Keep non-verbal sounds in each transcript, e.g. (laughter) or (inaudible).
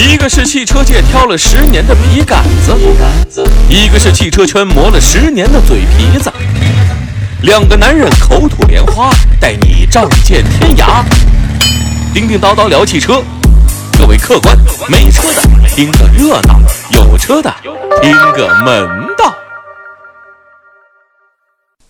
一个是汽车界挑了十年的笔杆子，一个是汽车圈磨了十年的嘴皮子。两个男人口吐莲花，带你仗剑天涯。叮叮叨叨聊汽车，各位客官，没车的听个热闹，有车的听个门道。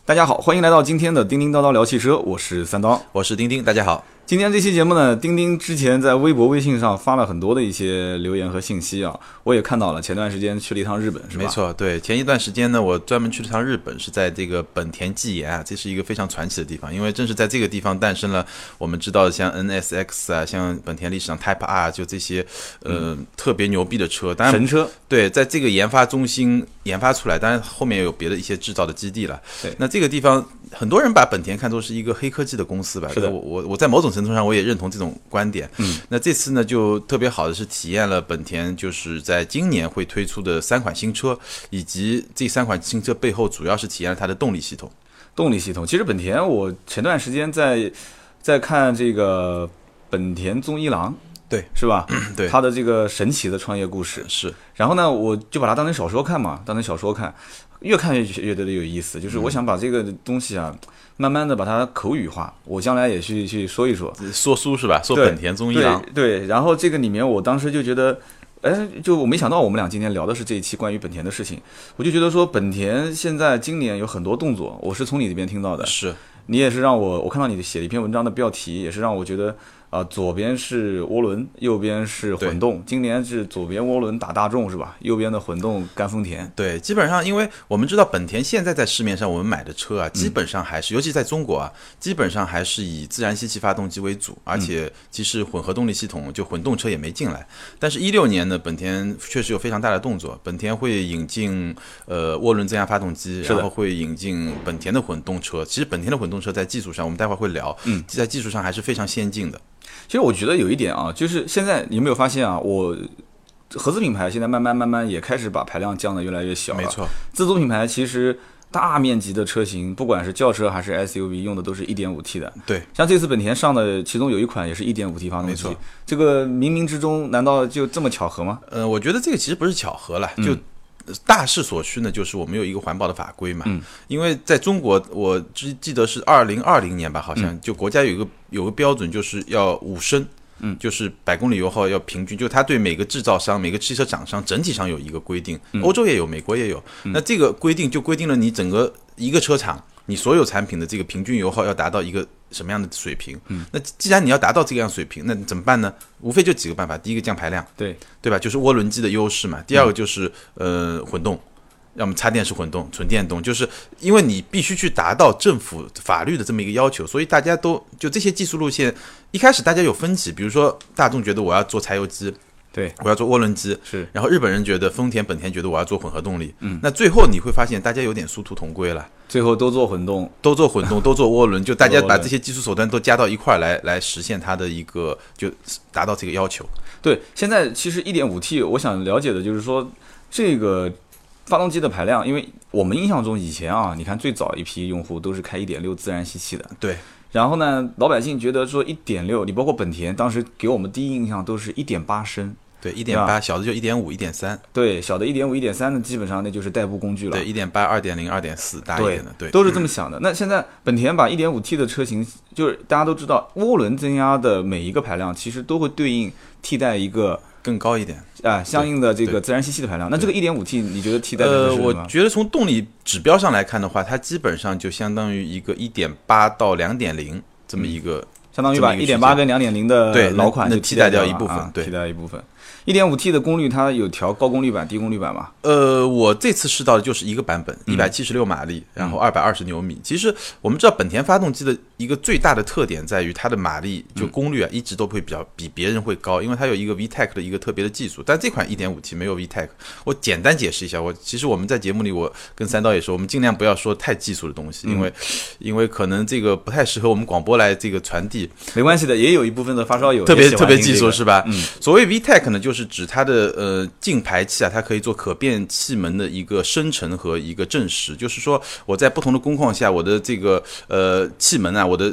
大家好，欢迎来到今天的叮叮叨叨聊汽车，我是三刀。我是丁丁，大家好。今天这期节目呢，钉钉之前在微博、微信上发了很多的一些留言和信息啊，我也看到了。前段时间去了一趟日本，是吧？没错，对，前一段时间呢，我专门去了趟日本，是在这个本田技研啊，这是一个非常传奇的地方，因为正是在这个地方诞生了我们知道的像 NSX 啊，像本田历史上 Type R 就这些呃特别牛逼的车，当然神车。对，在这个研发中心研发出来，当然后面也有别的一些制造的基地了。对，那这个地方很多人把本田看作是一个黑科技的公司吧？是的，我我我在某种程度上我也认同这种观点。嗯，那这次呢就特别好的是体验了本田就是在今年会推出的三款新车，以及这三款新车背后主要是体验了它的动力系统。动力系统，其实本田我前段时间在在看这个本田宗一郎。对，是吧？(clears throat) 对，他的这个神奇的创业故事是。然后呢，我就把它当成小说看嘛，当成小说看，越看越越觉得有意思。就是我想把这个东西啊，慢慢的把它口语化，我将来也去去说一说。说书是吧？说本田宗一郎。对，然后这个里面我当时就觉得，哎，就我没想到我们俩今天聊的是这一期关于本田的事情。我就觉得说，本田现在今年有很多动作，我是从你这边听到的。是。你也是让我，我看到你写了一篇文章的标题，也是让我觉得。啊，左边是涡轮，右边是混动。今年是左边涡轮打大众是吧？右边的混动干丰田。对，基本上，因为我们知道本田现在在市面上我们买的车啊，基本上还是，尤其在中国啊，基本上还是以自然吸气发动机为主，而且其实混合动力系统就混动车也没进来。但是，一六年呢，本田确实有非常大的动作，本田会引进呃涡轮增压发动机，然后会引进本田的混动车。其实，本田的混动车在技术上，我们待会儿会聊，嗯，在技术上还是非常先进的。其实我觉得有一点啊，就是现在你有没有发现啊？我合资品牌现在慢慢慢慢也开始把排量降得越来越小了。没错，自主品牌其实大面积的车型，不管是轿车还是 SUV，用的都是一点五 T 的。对，像这次本田上的，其中有一款也是一点五 T 发动机。没错，这个冥冥之中难道就这么巧合吗？呃，我觉得这个其实不是巧合了，就。大势所趋呢，就是我们有一个环保的法规嘛。嗯。因为在中国，我记记得是二零二零年吧，好像就国家有一个有个标准，就是要五升。嗯。就是百公里油耗要平均，就它对每个制造商、每个汽车厂商整体上有一个规定。欧洲也有，美国也有。那这个规定就规定了你整个一个车厂，你所有产品的这个平均油耗要达到一个。什么样的水平？嗯，那既然你要达到这个样水平，那怎么办呢？无非就几个办法。第一个降排量，对对吧？就是涡轮机的优势嘛。第二个就是呃混动，要么插电式混动、纯电动，就是因为你必须去达到政府法律的这么一个要求，所以大家都就这些技术路线，一开始大家有分歧，比如说大众觉得我要做柴油机。对，我要做涡轮机，是。然后日本人觉得丰田、本田觉得我要做混合动力，嗯，那最后你会发现大家有点殊途同归了，最后都做混动，都做混动，(laughs) 都做涡轮，就大家把这些技术手段都加到一块儿来，来实现它的一个，就达到这个要求。对，现在其实一点五 T，我想了解的就是说这个发动机的排量，因为我们印象中以前啊，你看最早一批用户都是开一点六自然吸气的，对。然后呢，老百姓觉得说一点六，你包括本田当时给我们第一印象都是一点八升。对，一点八，小的就一点五、一点三。对，小的一点五、一点三的，基本上那就是代步工具了。对，一点八、二点零、二点四，大一点的，对，都是这么想的。那现在本田把一点五 T 的车型，就是大家都知道，涡轮增压的每一个排量，其实都会对应替代一个更高一点啊，相应的这个自然吸气的排量。那这个一点五 T，你觉得替代的是什么？呃，我觉得从动力指标上来看的话，它基本上就相当于一个一点八到两点零这么一个，相当于把一点八跟两点零的对老款就替代掉一部分，对，替代一部分。一点五 T 的功率，它有调高功率版、低功率版吗？呃，我这次试到的就是一个版本，一百七十六马力，然后二百二十牛米。其实我们知道本田发动机的一个最大的特点在于它的马力就功率啊，一直都会比较比别人会高，因为它有一个 VTEC 的一个特别的技术。但这款一点五 T 没有 VTEC。我简单解释一下，我其实我们在节目里，我跟三刀也说，我们尽量不要说太技术的东西，因为因为可能这个不太适合我们广播来这个传递。没关系的，也有一部分的发烧友特别特别技术是吧？嗯，所谓 VTEC 呢，就是指它的。呃，进排气啊，它可以做可变气门的一个生成和一个证实，就是说我在不同的工况下，我的这个呃气门啊，我的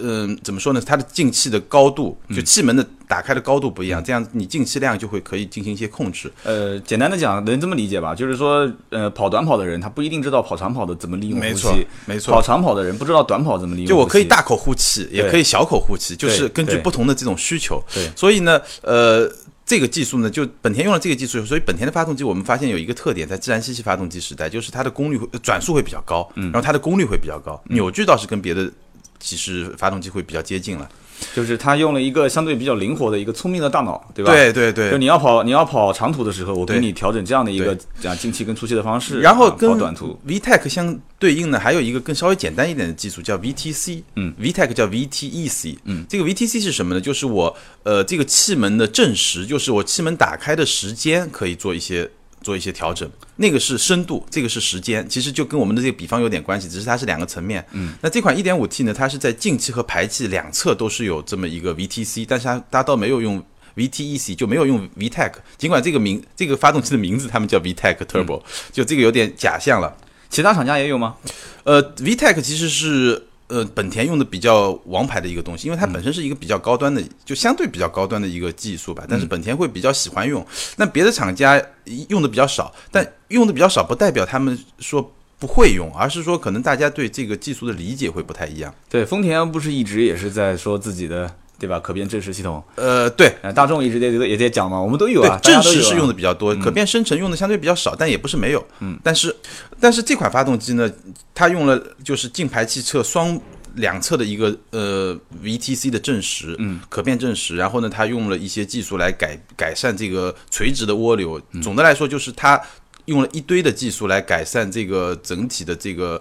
嗯、怎么说呢？它的进气的高度，就气门的打开的高度不一样，这样你进气量就会可以进行一些控制。呃，简单的讲，能这么理解吧？就是说，呃，跑短跑的人他不一定知道跑长跑的怎么利用呼吸，没错没错跑长跑的人不知道短跑怎么利用。就我可以大口呼气，也可以小口呼气，就是根据不同的这种需求。对所以呢，呃。这个技术呢，就本田用了这个技术，所以本田的发动机我们发现有一个特点，在自然吸气发动机时代，就是它的功率转速会比较高，嗯然后它的功率会比较高，扭矩倒是跟别的其实发动机会比较接近了。就是他用了一个相对比较灵活的一个聪明的大脑，对吧？对对对就你要跑你要跑长途的时候，我给你调整这样的一个啊进气跟出气的方式，啊然后跟跑短途。VTEC 相对应的，还有一个更稍微简单一点的技术叫 VTC，嗯，VTEC 叫 VTEC，嗯，这个 VTC 是什么呢？就是我呃这个气门的正时，就是我气门打开的时间可以做一些做一些调整，那个是深度，这个是时间，其实就跟我们的这个比方有点关系，只是它是两个层面。嗯，那这款 1.5T 呢，它是在进气和排气两侧都是有这么一个 VTC，但是它它倒没有用 VTEC，就没有用 VTEC，尽管这个名这个发动机的名字他们叫 VTEC Turbo，、就这个有点假象了。其他厂家也有吗？呃，VTEC 其实是呃本田用的比较王牌的一个东西，因为它本身是一个比较高端的，就相对比较高端的一个技术吧。但是本田会比较喜欢用，那别的厂家用的比较少，但用的比较少不代表他们说不会用，而是说可能大家对这个技术的理解会不太一样。对，丰田不是一直也是在说自己的对吧？可变正时系统，呃，对。呃，大众一直也也在讲嘛，我们都有啊正时是用的比较多，可变生成用的相对比较少，但也不是没有。嗯，但是但是这款发动机呢，它用了就是进排气侧双两侧的一个呃 VTC 的正时，嗯，可变正时，然后呢，它用了一些技术来改改善这个垂直的涡流。总的来说，就是它用了一堆的技术来改善这个整体的这个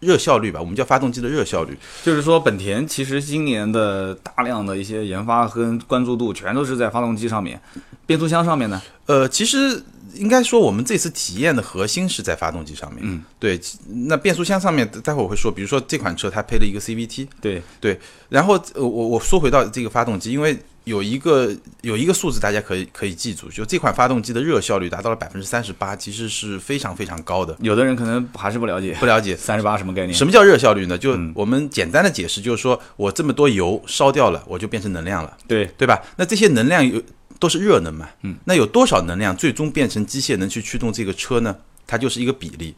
热效率吧，我们叫发动机的热效率。就是说，本田其实今年的大量的一些研发跟关注度，全都是在发动机上面，变速箱上面呢。呃，其实应该说我们这次体验的核心是在发动机上面。嗯，对。那变速箱上面，待会儿我会说，比如说这款车它配了一个 CVT，对对，然后呃我我说回到这个发动机，因为有一个有一个数字大家可以可以记住，就这款发动机的热效率达到了百分之三十八，其实是非常非常高的。有的人可能还是不了解，不了解三十八什么概念？什么叫热效率呢？就嗯我们简单的解释，就是说我这么多油烧掉了，我就变成能量了。对，对吧？那这些能量有都是热能嘛，嗯，那有多少能量最终变成机械能去驱动这个车呢？它就是一个比例，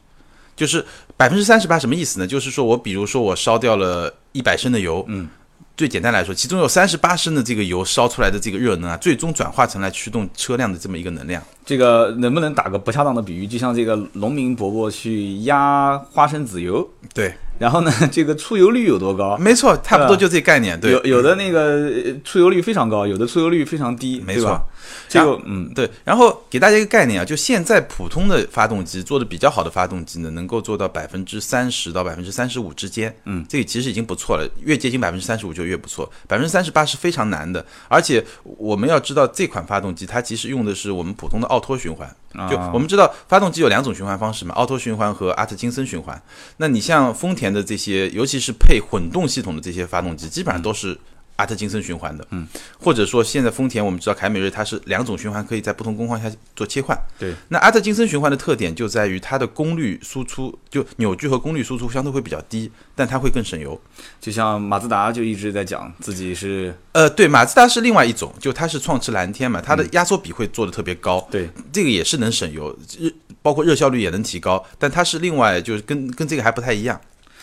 就是百分之三十八什么意思呢？就是说我比如说我烧掉了一百升的油，嗯，最简单来说，其中有三十八升的这个油烧出来的这个热能啊，最终转化成来驱动车辆的这么一个能量。这个能不能打个不恰当的比喻？就像这个农民伯伯去压花生籽油，对，然后呢，这个出油率有多高？没错，差不多就这概念。对，有有的那个呃出油率非常高，有的出油率非常低，没错对吧。这个嗯，对，然后给大家一个概念啊，就现在普通的发动机做的比较好的发动机呢，能够做到百分之三十到百分之三十五之间，嗯，这个其实已经不错了，越接近百分之三十五就越不错，百分之三十八是非常难的，而且我们要知道这款发动机它其实用的是我们普通的奥托循环，就我们知道发动机有两种循环方式嘛，奥托循环和阿特金森循环，那你像丰田的这些，尤其是配混动系统的这些发动机，基本上都是。阿特金森循环的，嗯，或者说现在丰田我们知道凯美瑞它是两种循环可以在不同工况下做切换，对。那阿特金森循环的特点就在于它的功率输出，就扭矩和功率输出相对会比较低，但它会更省油。就像马自达就一直在讲自己是呃，对，马自达是另外一种，就它是创驰蓝天嘛，它的压缩比会做的特别高，对这个也是能省油，热包括热效率也能提高，但它是另外就是跟跟这个还不太一样。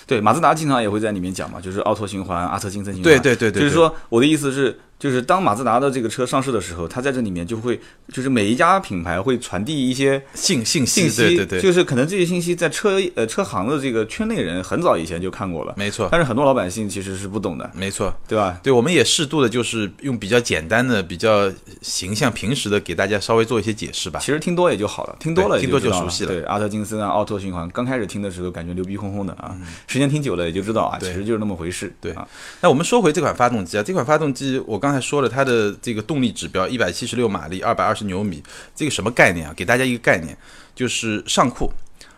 对，马自达经常也会在里面讲嘛，就是奥拓循环、阿特金森循环。对对对对就是说我的意思是，就是当马自达的这个车上市的时候，它在这里面就会，就是每一家品牌会传递一些信信息，信息，对对对，就是可能这些信息在车呃车行的这个圈内人很早以前就看过了，没错，但是很多老百姓其实是不懂的，没错。对吧？对，我们也适度的，就是用比较简单的、比较形象、平时的，给大家稍微做一些解释吧。其实听多也就好了，听多了对听多就熟悉了对，阿特金森啊，奥拓循环，刚开始听的时候感觉牛逼哄哄的啊，时间听久了也就知道啊，其实就是那么回事。对啊，那我们说回这款发动机啊，这款发动机我刚才说了，它的这个动力指标一百七十六马力，二百二十牛米，这个什么概念啊？给大家一个概念，就是上酷。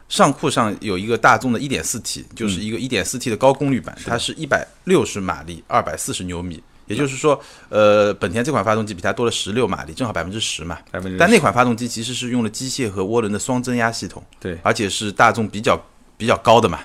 上酷上有一个大众的一点四 T，就是一个一点四 T 的高功率版，它是一百六十马力，二百四十牛米。也就是说，呃，本田这款发动机比它多了十六马力，正好百分之十嘛。但那款发动机其实是用了机械和涡轮的双增压系统，对而且是大众比较比较高的嘛。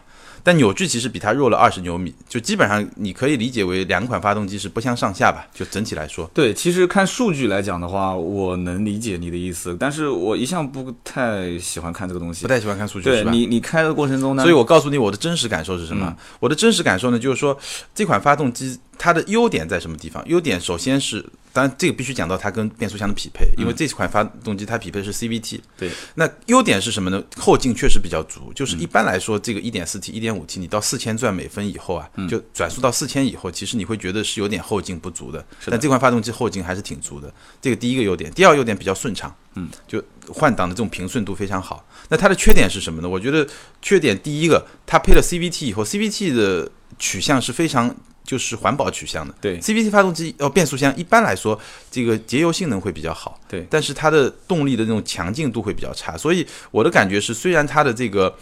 但扭矩其实比它弱了二十牛米，就基本上你可以理解为两款发动机是不相上下吧，就整体来说。对，其实看数据来讲的话，我能理解你的意思，但是我一向不太喜欢看这个东西，不太喜欢看数据，是吧？对你，你开的过程中呢，所以我告诉你我的真实感受是什么？我的真实感受呢，就是说这款发动机它的优点在什么地方？优点首先是。当然，这个必须讲到它跟变速箱的匹配，因为这款发动机它匹配的是 CVT。对，那优点是什么呢？后劲确实比较足，就是一般来说，这个 1.4T、1.5T，你到四千转每分以后啊，就转速到四千以后，其实你会觉得是有点后劲不足的。但这款发动机后劲还是挺足的，这个第一个优点。第二优点比较顺畅，嗯，就换挡的这种平顺度非常好。那它的缺点是什么呢？我觉得缺点第一个，它配了 CVT 以后，CVT 的取向是非常。就是环保取向的，对，CVT 发动机哦，变速箱一般来说，这个节油性能会比较好，对，但是它的动力的那种强劲度会比较差，所以我的感觉是，虽然它的这个。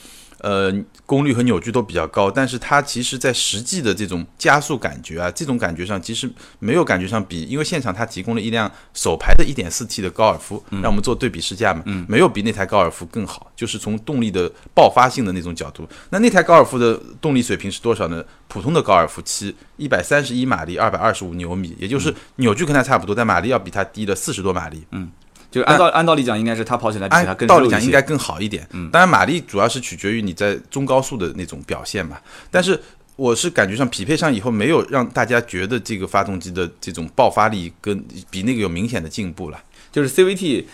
呃，功率和扭矩都比较高，但是它其实，在实际的这种加速感觉啊，这种感觉上，其实没有感觉上比，因为现场它提供了一辆首排的 1.4T 的高尔夫，让我们做对比试驾嘛，没有比那台高尔夫更好，就是从动力的爆发性的那种角度。那那台高尔夫的动力水平是多少呢？普通的高尔夫七，一百三十一马力，二百二十五牛米，也就是扭矩跟它差不多，但马力要比它低了四十多马力。嗯。就按照按道理讲，应该是它跑起来比它更道理讲应该更好一点。嗯，当然马力主要是取决于你在中高速的那种表现嘛。但是我是感觉上匹配上以后，没有让大家觉得这个发动机的这种爆发力跟比那个有明显的进步了。就是 CVT，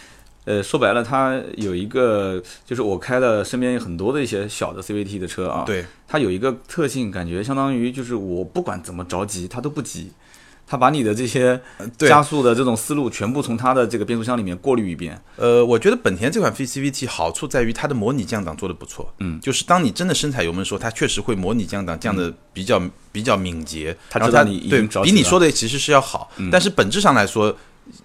呃，说白了，它有一个，就是我开了身边有很多的一些小的 CVT 的车啊，对，它有一个特性，感觉相当于就是我不管怎么着急，它都不急。他把你的这些加速的这种思路全部从它的这个变速箱里面过滤一遍。呃，我觉得本田这款 CVT 好处在于它的模拟降档做的不错。嗯，就是当你真的深踩油门的时候，它确实会模拟降档，降的比较比较敏捷。它知道你对比你说的其实是要好，但是本质上来说。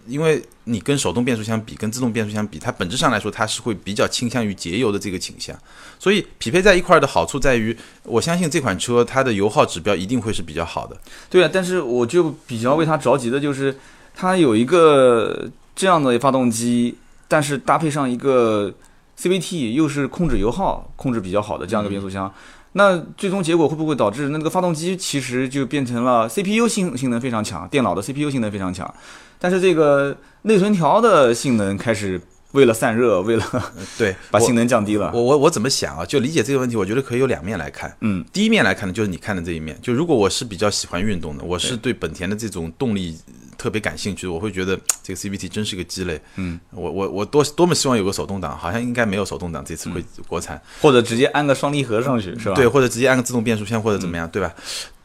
因为你跟手动变速箱比，跟自动变速箱比，它本质上来说，它是会比较倾向于节油的这个倾向，所以匹配在一块儿的好处在于，我相信这款车它的油耗指标一定会是比较好的。对啊，但是我就比较为它着急的就是，它有一个这样的发动机，但是搭配上一个 CVT，又是控制油耗控制比较好的这样一个变速箱。那最终结果会不会导致那个发动机其实就变成了 CPU 性性能非常强，电脑的 CPU 性能非常强，但是这个内存条的性能开始为了散热，为了对 (laughs) 把性能降低了。我我我怎么想啊？就理解这个问题，我觉得可以有两面来看。嗯，第一面来看呢，就是你看的这一面。就如果我是比较喜欢运动的，我是对本田的这种动力。特别感兴趣，我会觉得这个 CVT 真是个鸡肋。嗯，我我我多多么希望有个手动挡，好像应该没有手动挡，这次会国产，或者直接安个双离合上去，是吧？对，或者直接安个自动变速箱，或者怎么样，对吧？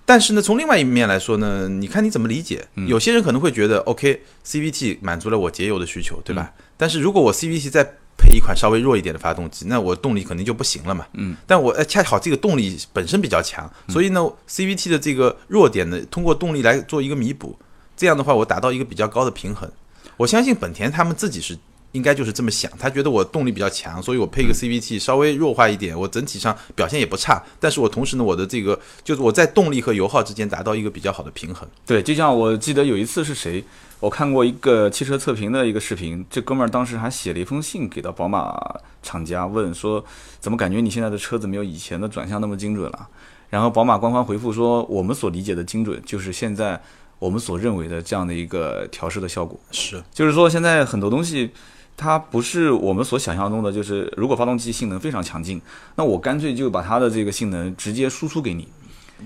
但是呢，从另外一面来说呢，你看你怎么理解？有些人可能会觉得，OK，CVT 满足了我节油的需求，对吧？但是如果我 CVT 再配一款稍微弱一点的发动机，那我动力肯定就不行了嘛。嗯，但我恰好这个动力本身比较强，所以呢，CVT 的这个弱点呢，通过动力来做一个弥补。这样的话，我达到一个比较高的平衡。我相信本田他们自己是应该就是这么想，他觉得我动力比较强，所以我配一个 CVT 稍微弱化一点，我整体上表现也不差。但是我同时呢，我的这个就是我在动力和油耗之间达到一个比较好的平衡。对，就像我记得有一次是谁，我看过一个汽车测评的一个视频，这哥们儿当时还写了一封信给到宝马厂家，问说怎么感觉你现在的车子没有以前的转向那么精准了？然后宝马官方回复说，我们所理解的精准就是现在。我们所认为的这样的一个调试的效果是，就是说现在很多东西，它不是我们所想象中的，就是如果发动机性能非常强劲，那我干脆就把它的这个性能直接输出给你。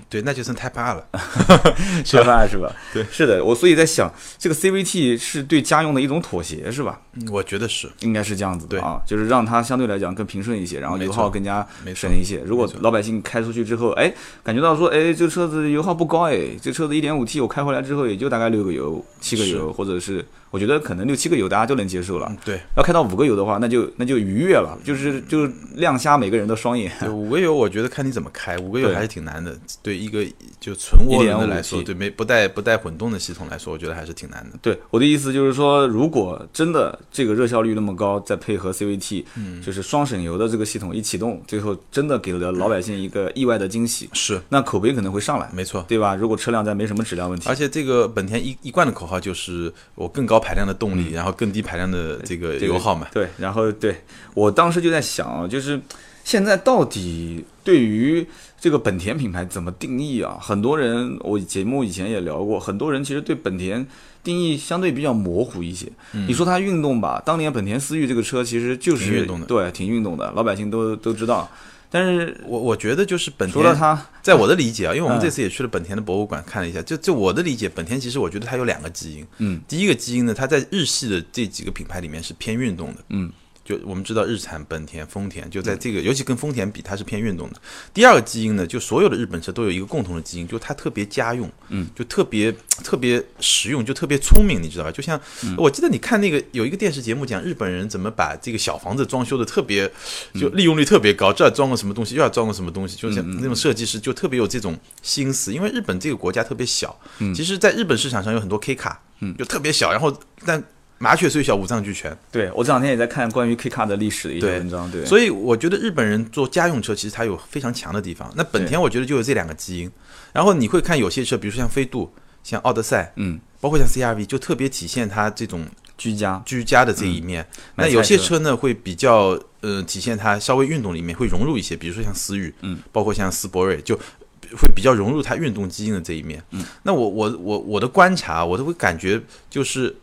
对，那就成太霸了，(laughs) 学霸是吧？对，是的，我所以在想，这个 CVT 是对家用的一种妥协，是吧？我觉得是，应该是这样子的啊，就是让它相对来讲更平顺一些，然后油耗更加省一些。如果老百姓开出去之后，哎，感觉到说，哎，这个车子油耗不高，哎，这车子一点五 T 我开回来之后也就大概六个油、七个油，或者是。我觉得可能六七个油大家就能接受了。对，要开到五个油的话，那就那就愉悦了，就是就亮瞎每个人的双眼。五个油，我觉得看你怎么开，五个油还是挺难的。对一个就纯涡轮的来说，对没不带不带混动的系统来说，我觉得还是挺难的。对我的意思就是说，如果真的这个热效率那么高，再配合 CVT，嗯，就是双省油的这个系统一启动，最后真的给了老百姓一个意外的惊喜。是，那口碑可能会上来。没错，对吧？如果车辆再没什么质量问题，而且这个本田一一贯的口号就是我更高。排量的动力，然后更低排量的这个油耗嘛。对，然后对我当时就在想啊，就是现在到底对于这个本田品牌怎么定义啊？很多人我节目以前也聊过，很多人其实对本田定义相对比较模糊一些。你说它运动吧，当年本田思域这个车其实就是运动的对，挺运动的，老百姓都都知道。但是我我觉得就是本田，除了它，在我的理解啊，因为我们嗯这次也去了本田的博物馆看了一下，就就我的理解，本田其实我觉得它有两个基因。嗯，第一个基因呢，它在日系的这几个品牌里面是偏运动的。嗯，就我们知道日产、本田、丰田，就在这个，尤其跟丰田比，它是偏运动的。第二个基因呢，就所有的日本车都有一个共同的基因，就是它特别家用，嗯，就特别特别实用，就特别聪明，你知道吧？就像、我记得你看那个有一个电视节目讲日本人怎么把这个小房子装修的特别，就利用率特别高，这儿装个什么东西，又要装个什么东西，就像那种设计师就特别有这种心思，因为日本这个国家特别小，其实在日本市场上有很多 K 卡，嗯，就特别小，然后但麻雀虽小，五脏俱全。对我这两天也在看关于 K 卡的历史的一些对文章，对，所以我觉得日本人做家用车，其实它有非常强的地方。那本田我觉得就有这两个基因。然后你会看有些车，比如说像飞度、像奥德赛，嗯，包括像 CRV，就特别体现它这种居家，居家的这一面。买那有些车车呢，会比较呃体现它稍微运动里面会融入一些，比如说像思域，嗯，包括像斯铂瑞，就会比较融入它运动基因的这一面。嗯，那我我我我的观察，我都会感觉就是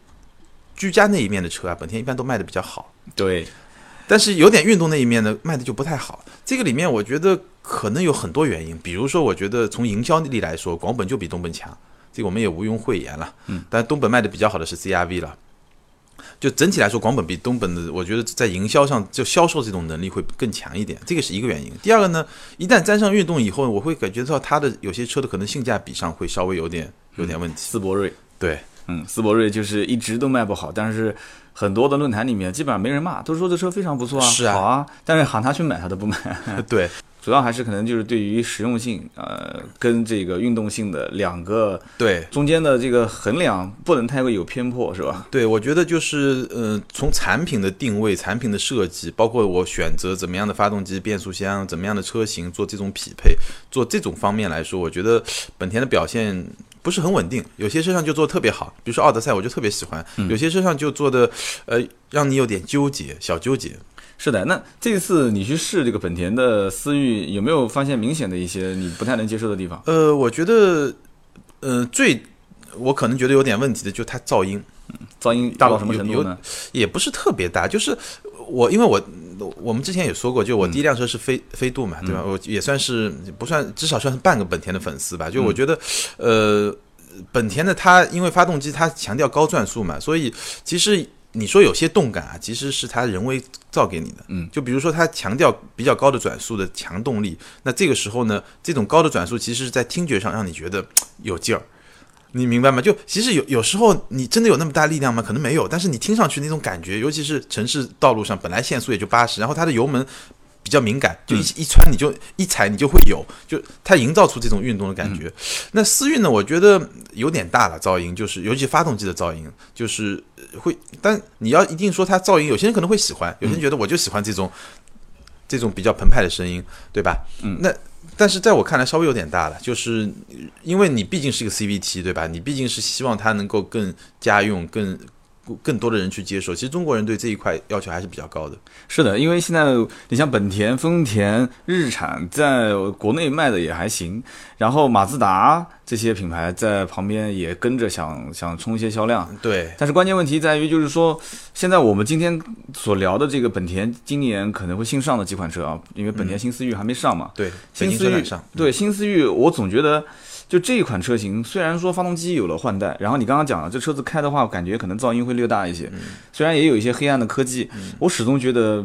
居家那一面的车啊，本田一般都卖的比较好。对，但是有点运动那一面呢，卖的就不太好。这个里面我觉得可能有很多原因，比如说，我觉得从营销力来说，广本就比东本强，这个我们也毋庸讳言了。嗯，但东本卖的比较好的是 CRV 了。就整体来说，广本比东本的，我觉得在营销上就销售这种能力会更强一点，这个是一个原因。第二个呢，一旦沾上运动以后，我会感觉到它的有些车的可能性价比上会稍微有点有点问题。斯铂瑞，对，嗯，斯铂瑞就是一直都卖不好，但是很多的论坛里面基本上没人骂，都说这车非常不错啊，是啊好啊，但是喊他去买他都不买，(laughs) 对，主要还是可能就是对于实用性，呃，跟这个运动性的两个对，中间的这个衡量不能太过有偏颇，是吧？对，我觉得就是呃，从产品的定位、产品的设计，包括我选择怎么样的发动机、变速箱、怎么样的车型做这种匹配，做这种方面来说，我觉得本田的表现不是很稳定。有些车上就做的特别好，比如说奥德赛，我就特别喜欢；有些车上就做的呃，让你有点纠结，小纠结。是的，那这次你去试这个本田的思域，有没有发现明显的一些你不太能接受的地方？呃，我觉得呃最我可能觉得有点问题的，就是它噪音。噪音大到什么程度呢？也不是特别大，就是我因为我我们之前也说过，就我第一辆车是飞、飞度嘛，对吧？我也算是不算，至少算是半个本田的粉丝吧。就我觉得，呃，本田的它因为发动机它强调高转速嘛，所以其实。你说有些动感啊，其实是它人为造给你的。嗯，就比如说它强调比较高的转速的强动力，那这个时候呢，这种高的转速其实是在听觉上让你觉得有劲儿。你明白吗？就其实有有时候你真的有那么大力量吗？可能没有，但是你听上去那种感觉，尤其是城市道路上，本来限速也就八十，然后它的油门比较敏感，就一、一穿你就一踩你就会有，就它营造出这种运动的感觉。那思域呢，我觉得有点大了噪音，就是尤其发动机的噪音，就是呃会，但你要一定说它噪音，有些人可能会喜欢，有些人觉得我就喜欢这种。这种比较澎湃的声音，对吧？嗯那但是在我看来稍微有点大了，就是因为你毕竟是一个 CVT，对吧？你毕竟是希望它能够更家用、更更多的人去接受。其实中国人对这一块要求还是比较高的。是的，因为现在你像本田、丰田、日产在国内卖的也还行，然后马自达这些品牌在旁边也跟着想想冲一些销量。对，但是关键问题在于，就是说，现在我们今天所聊的这个本田今年可能会新上的几款车啊，因为本田新思域还没上嘛。对，新思域上，对新思域，我总觉得就这一款车型，虽然说发动机有了换代，然后你刚刚讲了，这车子开的话，感觉可能噪音会略大一些，嗯虽然也有一些黑暗的科技，我始终觉得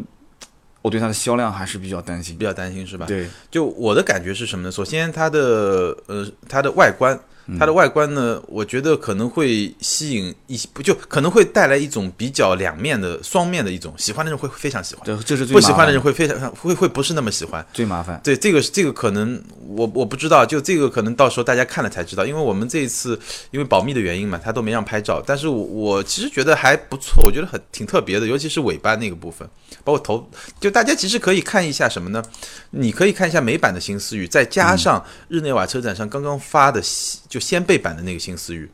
我对它的销量还是比较担心比。较担心是吧？对，就我的感觉是什么呢？首先，它的呃，它的外观，它的外观呢，我觉得可能会吸引一些，不就可能会带来一种比较两面的、双面的一种，喜欢的人会非常喜欢，这这是最不喜欢的人会非常会会不是那么喜欢。最麻烦。对，这个这个可能我我不知道，就这个可能到时候大家看了才知道，因为我们这一次因为保密的原因嘛，他都没让拍照。但是我我其实觉得还不错，我觉得很挺特别的，尤其是尾巴那个部分，包括头，就大家其实可以看一下什么呢？你可以看一下美版的新思域，再加上日内瓦车展上刚刚发的西就先辈版的那个新思域，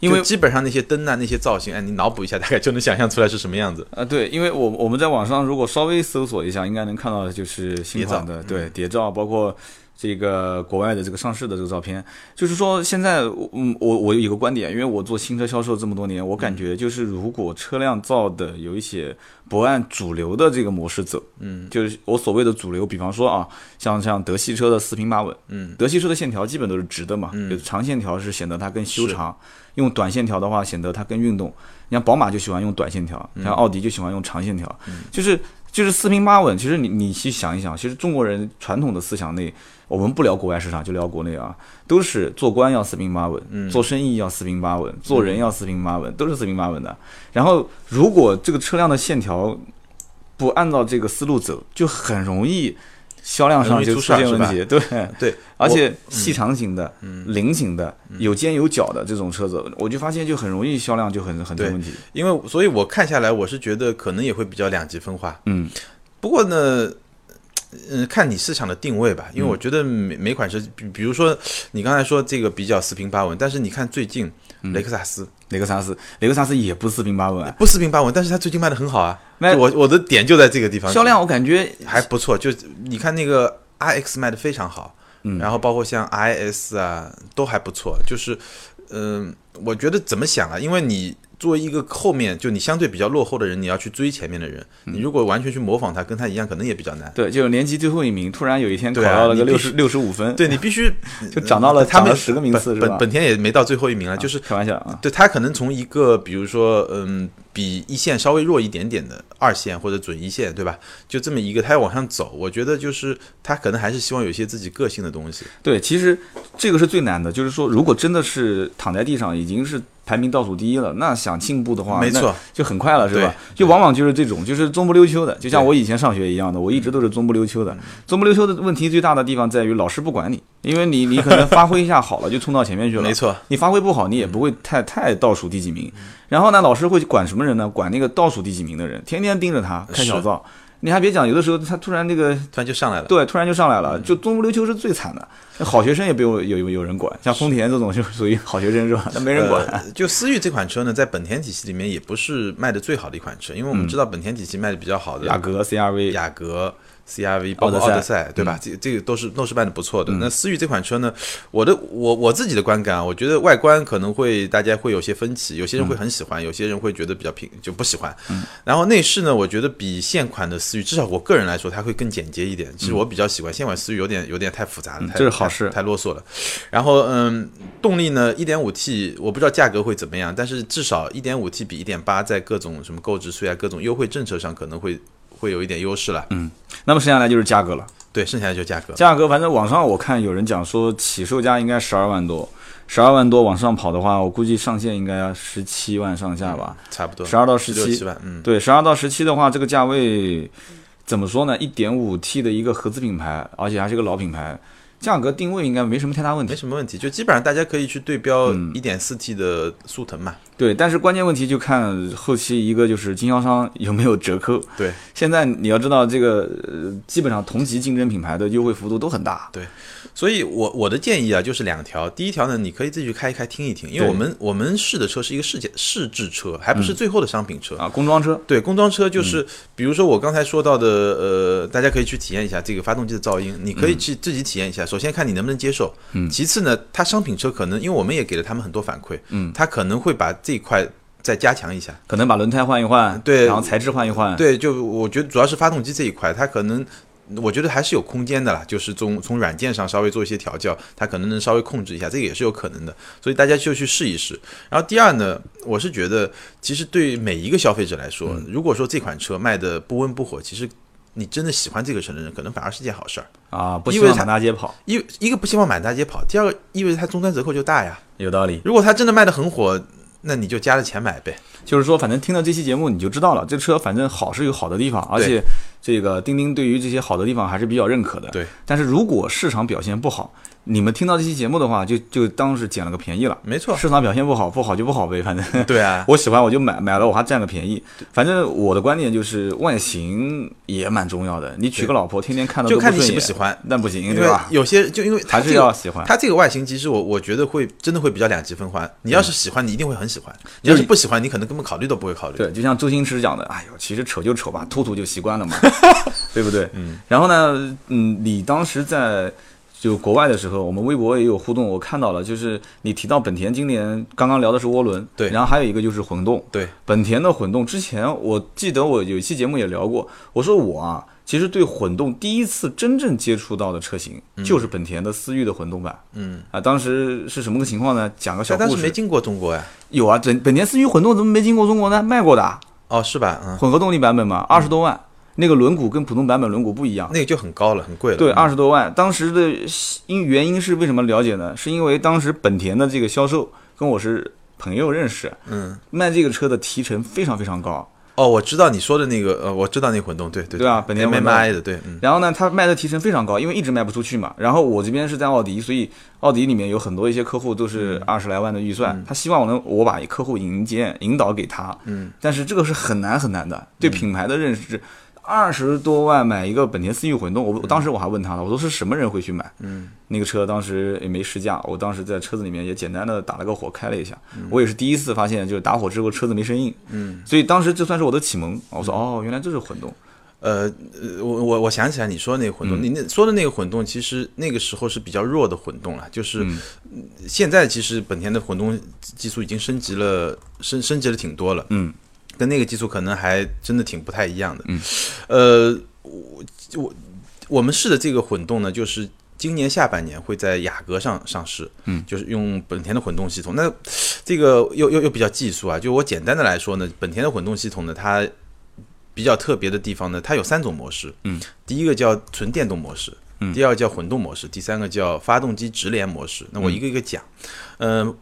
因为基本上那些灯啊那些造型，哎，你脑补一下，大概就能想象出来是什么样子。啊，对，因为我我们在网上如果稍微搜索一下，应该能看到的就是新款的对谍照，包括这个国外的这个上市的这个照片。就是说，现在嗯，我我有一个观点，因为我做新车销售这么多年，我感觉就是如果车辆造的有一些不按主流的这个模式走，嗯就是我所谓的主流，比方说啊，像像德系车的四平八稳，嗯德系车的线条基本都是直的嘛，嗯长线条是显得它更修长，用短线条的话显得它更运动。你像宝马就喜欢用短线条，嗯像奥迪就喜欢用长线条，就是就是四平八稳。其实你你去想一想，其实中国人传统的思想内，我们不聊国外市场，就聊国内啊，都是做官要四平八稳，嗯做生意要四平八稳，做人要四平八稳，都是四平八稳的。然后如果这个车辆的线条不按照这个思路走，就很容易销量上就出现问题。对，对，而且嗯细长型的、菱形的、有尖有角的这种车子，我就发现就很容易销量就很很多问题。因为所以我看下来，我是觉得可能也会比较两极分化。嗯，不过呢，嗯，看你市场的定位吧，因为嗯我觉得每每款车，比比如说你刚才说这个比较四平八稳，但是你看最近嗯雷克萨斯雷克萨斯，雷克萨斯也不四平八稳，不四平八稳，但是它最近卖的很好啊。卖我我的点就在这个地方，销量我感觉还不错。就你看那个 I X 卖的非常好，嗯然后包括像 IS 啊都还不错。就是，嗯、我觉得怎么想啊？因为你作为一个后面就你相对比较落后的人，你要去追前面的人，嗯你如果完全去模仿他，跟他一样，可能也比较难。对，就是年级最后一名，突然有一天考到了个六十六十五分，对你必须 (laughs) 就涨到了他们十个名次是吧本田也没到最后一名了，就是开玩笑啊，对他可能从一个比如说嗯比一线稍微弱一点点的二线或者准一线，对吧？就这么一个，他要往上走，我觉得就是他可能还是希望有一些自己个性的东西。对，其实这个是最难的，就是说，如果真的是躺在地上已经是排名倒数第一了，那想进步的话，没错就很快了，是吧？就往往就是这种，就是中不溜秋的，就像我以前上学一样的，我一直都是中不溜秋的。中不溜秋的问题最大的地方在于老师不管你，因为你你可能发挥一下好了，(laughs) 就冲到前面去了。没错，你发挥不好，你也不会太太倒数第几名。然后呢，老师会管什么人呢？管那个倒数第几名的人，天天盯着他开小灶。你还别讲，有的时候他突然那个突然就上来了。对，突然就上来了，就中不溜秋是最惨的。那好学生也不用有有有人管，像丰田这种就属于好学生是吧？那没人管。呃。就思域这款车呢，在本田体系里面也不是卖的最好的一款车，因为我们知道本田体系卖的比较好的嗯雅阁、CRV，雅阁、CRV，包括奥德赛对吧？这这个都是都是卖的不错的。那思域这款车呢，我的我我自己的观感啊，我觉得外观可能会大家会有些分歧，有些人会很喜欢，有些人会觉得比较平就不喜欢。嗯然后内饰呢，我觉得比现款的思域，至少我个人来说，它会更简洁一点。其实我比较喜欢现款思域，有点有点太复杂了，太嗯这是好事太太啰嗦了。然后嗯，动力呢一点五 T，我不知道价格会怎么样，但是至少一点五 T 比一点八在各种什么购置税啊、各种优惠政策上可能会会有一点优势了。嗯那么剩下来就是价格了。对，剩下来就价格。价格反正网上我看有人讲说起售价应该十二万多，十二万多往上跑的话，我估计上限应该要十七万上下吧。差不多，十二到十七万，嗯，对，十二到十七的话，这个价位怎么说呢？一点五 T 的一个合资品牌，而且还是个老品牌，价格定位应该没什么太大问题没。什么问题。就基本上大家可以去对标嗯一点四 T 的速腾嘛，对，但是关键问题就看后期一个就是经销商有没有折扣。对，现在你要知道这个，呃，基本上同级竞争品牌的优惠幅度都很大。对所以我我的建议啊，就是两条。第一条呢，你可以自己去开一开听一听，因为我们我们试的车是一个试驾试制车，还不是最后的商品车。啊，工装车，对，工装车就是，比如说我刚才说到的，呃，大家可以去体验一下这个发动机的噪音，你可以去自己体验一下。首先看你能不能接受，嗯其次呢，它商品车可能，因为我们也给了他们很多反馈，嗯，它可能会把这一块再加强一下。可能把轮胎换一换，对然后材质换一换，对，就我觉得主要是发动机这一块，它可能。我觉得还是有空间的啦，就是从从软件上稍微做一些调教，它可能能稍微控制一下，这个也是有可能的，所以大家就去试一试。然后第二呢，我是觉得其实对每一个消费者来说，如果说这款车卖的不温不火，其实你真的喜欢这个车的人，可能反而是件好事儿。啊，不希望满大街跑，一一个不希望满大街跑，第二个意味着它终端折扣就大呀。有道理。如果它真的卖的很火，那你就加了钱买呗。就是说，反正听到这期节目你就知道了，这车反正好是有好的地方，而且这个钉钉对于这些好的地方还是比较认可的。对，但是如果市场表现不好，你们听到这期节目的话，就就当是捡了个便宜了。没错，市场表现不好，不好就不好呗，反正。(laughs) 对啊，(laughs) 我喜欢我就买，买了我还占个便宜。反正我的观点就是外形也蛮重要的。你娶个老婆，天天看到就看你喜不喜欢，那不行，对吧？有些就因为它还是要喜欢。它这个外形，其实我我觉得会真的会比较两极分化。你要是喜欢，你一定会很喜欢；你要是不喜欢，你可能根本考虑都不会考虑。对，就像周星驰讲的，哎呦，其实丑就丑吧，秃秃就习惯了嘛，(laughs) 对不对？嗯。然后呢，嗯，你当时在就国外的时候，我们微博也有互动，我看到了，就是你提到本田今年刚刚聊的是涡轮，对然后还有一个就是混动，对，本田的混动，之前我记得我有一期节目也聊过，我说我啊，其实对混动第一次真正接触到的车型就是本田的思域的混动版，嗯，啊，当时是什么个情况呢？讲个小故事。但当时没进过中国呀。有啊，本本田思域混动怎么没进过中国呢？卖过的啊，哦，是吧？嗯，混合动力版本嘛，二十多万，那个轮毂跟普通版本轮毂不一样。那个就很高了，很贵了。对，嗯二十多万。当时的因原因是为什么了解呢？是因为当时本田的这个销售跟我是朋友认识，嗯，卖这个车的提成非常非常高。哦，我知道你说的那个，呃，我知道那个混动，对对对啊本田混动 MMI 的，对，嗯，然后呢，他卖的提成非常高，因为一直卖不出去嘛。然后我这边是在奥迪，所以奥迪里面有很多一些客户都是二十来万的预算，他希望我能我把客户引荐引导给他。嗯，但是这个是很难很难的，对品牌的认识。二十多万买一个本田思域混动，我我当时我还问他了，我说是什么人会去买？嗯，那个车当时也没试驾，我当时在车子里面也简单的打了个火开了一下，我也是第一次发现，就是打火之后车子没声音。嗯，所以当时这算是我的启蒙。我说哦，原来这是混动。呃，呃我我我想起来你说的那个混动，你那说的那个混动，其实那个时候是比较弱的混动了，就是嗯现在其实本田的混动技术已经升级了，升升级了挺多了，嗯，跟那个技术可能还真的挺不太一样的，嗯，呃，我我我们试的这个混动呢，就是。今年下半年会在雅阁上上市，嗯，就是用本田的混动系统。那这个又又又比较技术啊，就我简单的来说呢，本田的混动系统呢，它比较特别的地方呢，它有三种模式，嗯，第一个叫纯电动模式，嗯第二个叫混动模式，第三个叫发动机直连模式。那我一个一个讲，嗯、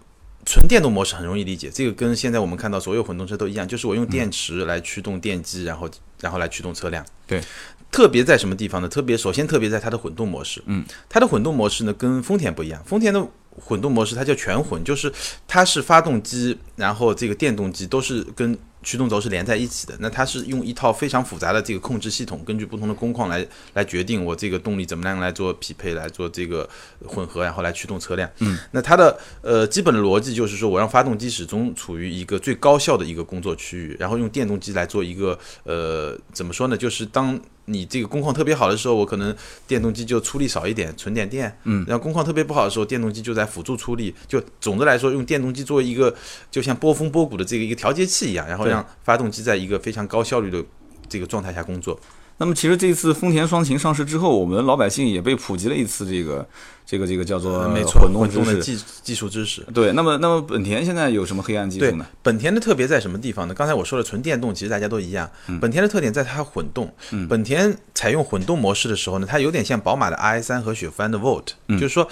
纯电动模式很容易理解，这个跟现在我们看到所有混动车都一样，就是我用电池来驱动电机，然后然后来驱动车辆。对，特别在什么地方呢？特别首先特别在它的混动模式，嗯，它的混动模式呢跟丰田不一样，丰田的混动模式它叫全混，就是它是发动机，然后这个电动机都是跟驱动轴是连在一起的。那它是用一套非常复杂的这个控制系统，根据不同的工况来来决定我这个动力怎么样来做匹配，来做这个混合，然后来驱动车辆。嗯，那它的呃基本的逻辑就是说，我让发动机始终处于一个最高效的一个工作区域，然后用电动机来做一个呃怎么说呢？就是当你这个工况特别好的时候，我可能电动机就出力少一点，存点电。嗯然后工况特别不好的时候，电动机就在辅助出力。就总的来说，用电动机作为一个就像波峰波谷的这个一个调节器一样，然后让发动机在一个非常高效率的这个状态下工作。那么其实这次丰田双擎上市之后，我们老百姓也被普及了一次这个这个这个叫做呃没错，混动的。技技术知识。对，那么那么本田现在有什么黑暗技术呢？，本田的特别在什么地方呢？刚才我说了，纯电动其实大家都一样。本田的特点在它混动。嗯本田采用混动模式的时候呢，它有点像宝马的 i 三和雪佛兰的 Volt，、嗯就是说，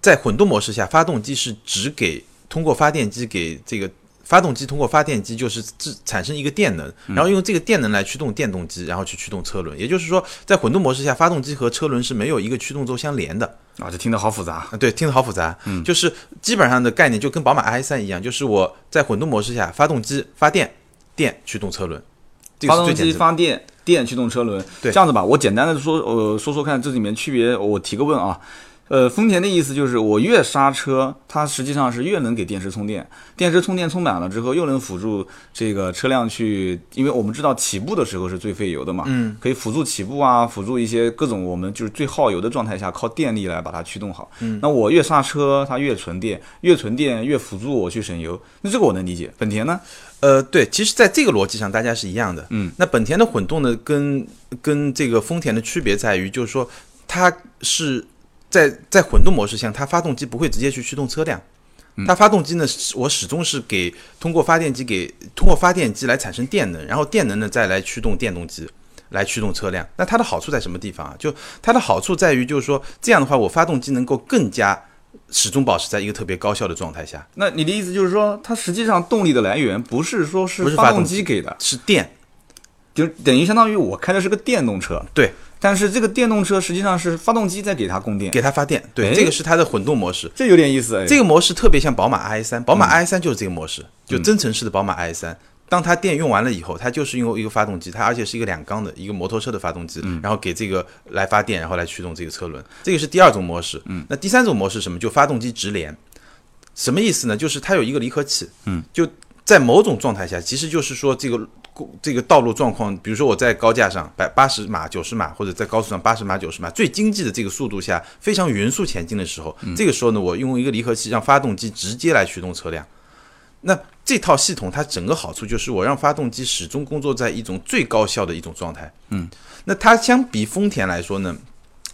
在混动模式下，发动机是只给通过发电机给这个。发动机通过发电机就是制产生一个电能，然后用这个电能来驱动电动机，然后去驱动车轮。也就是说，在混动模式下，发动机和车轮是没有一个驱动轴相连的。啊，这听得好复杂。啊，对，听得好复杂，嗯，就是基本上的概念就跟宝马 i 三一样，就是我在混动模式下，发动机发电，电驱动车轮，这个发动机。发电，电驱动车轮。对这样子吧，我简单的说，呃，说说看这里面区别，我提个问啊。呃，丰田的意思就是，我越刹车，它实际上是越能给电池充电，电池充电充满了之后，又能辅助这个车辆去，因为我们知道起步的时候是最费油的嘛，嗯，可以辅助起步啊，辅助一些各种我们就是最耗油的状态下，靠电力来把它驱动好。嗯，那我越刹车，它越存电，越存电越辅助我去省油，那这个我能理解。本田呢？呃，对，其实在这个逻辑上大家是一样的。嗯，那本田的混动呢，跟跟这个丰田的区别在于，就是说它是在在混动模式下，它发动机不会直接去驱动车辆。它发动机呢，是我始终是给通过发电机给通过发电机来产生电能，然后电能呢再来驱动电动机，来驱动车辆。那它的好处在什么地方啊？就它的好处在于，就是说这样的话，我发动机能够更加始终保持在一个特别高效的状态下，那你的意思就是说，它实际上动力的来源不是说是发动不是发动机给的，是电。就等于相当于我开的是个电动车，对，但是这个电动车实际上是发动机在给它供电，给它发电，对，哎这个是它的混动模式。这有点意思哎。这个模式特别像宝马 i 三，宝马嗯 i 三就是这个模式，就增程式的宝马 i 三。当它电用完了以后，它就是用一个发动机，它而且是一个两缸的一个摩托车的发动机，嗯然后给这个来发电，然后来驱动这个车轮。这个是第二种模式。嗯，那第三种模式什么？就发动机直连。什么意思呢？就是它有一个离合器。嗯，就在某种状态下，其实就是说这个这个道路状况，比如说我在高架上百八十码、九十码，或者在高速上八十码、九十码，最经济的这个速度下，非常匀速前进的时候，这个时候呢，我用一个离合器让发动机直接来驱动车辆。那这套系统它整个好处就是我让发动机始终工作在一种最高效的一种状态。嗯，那它相比丰田来说呢，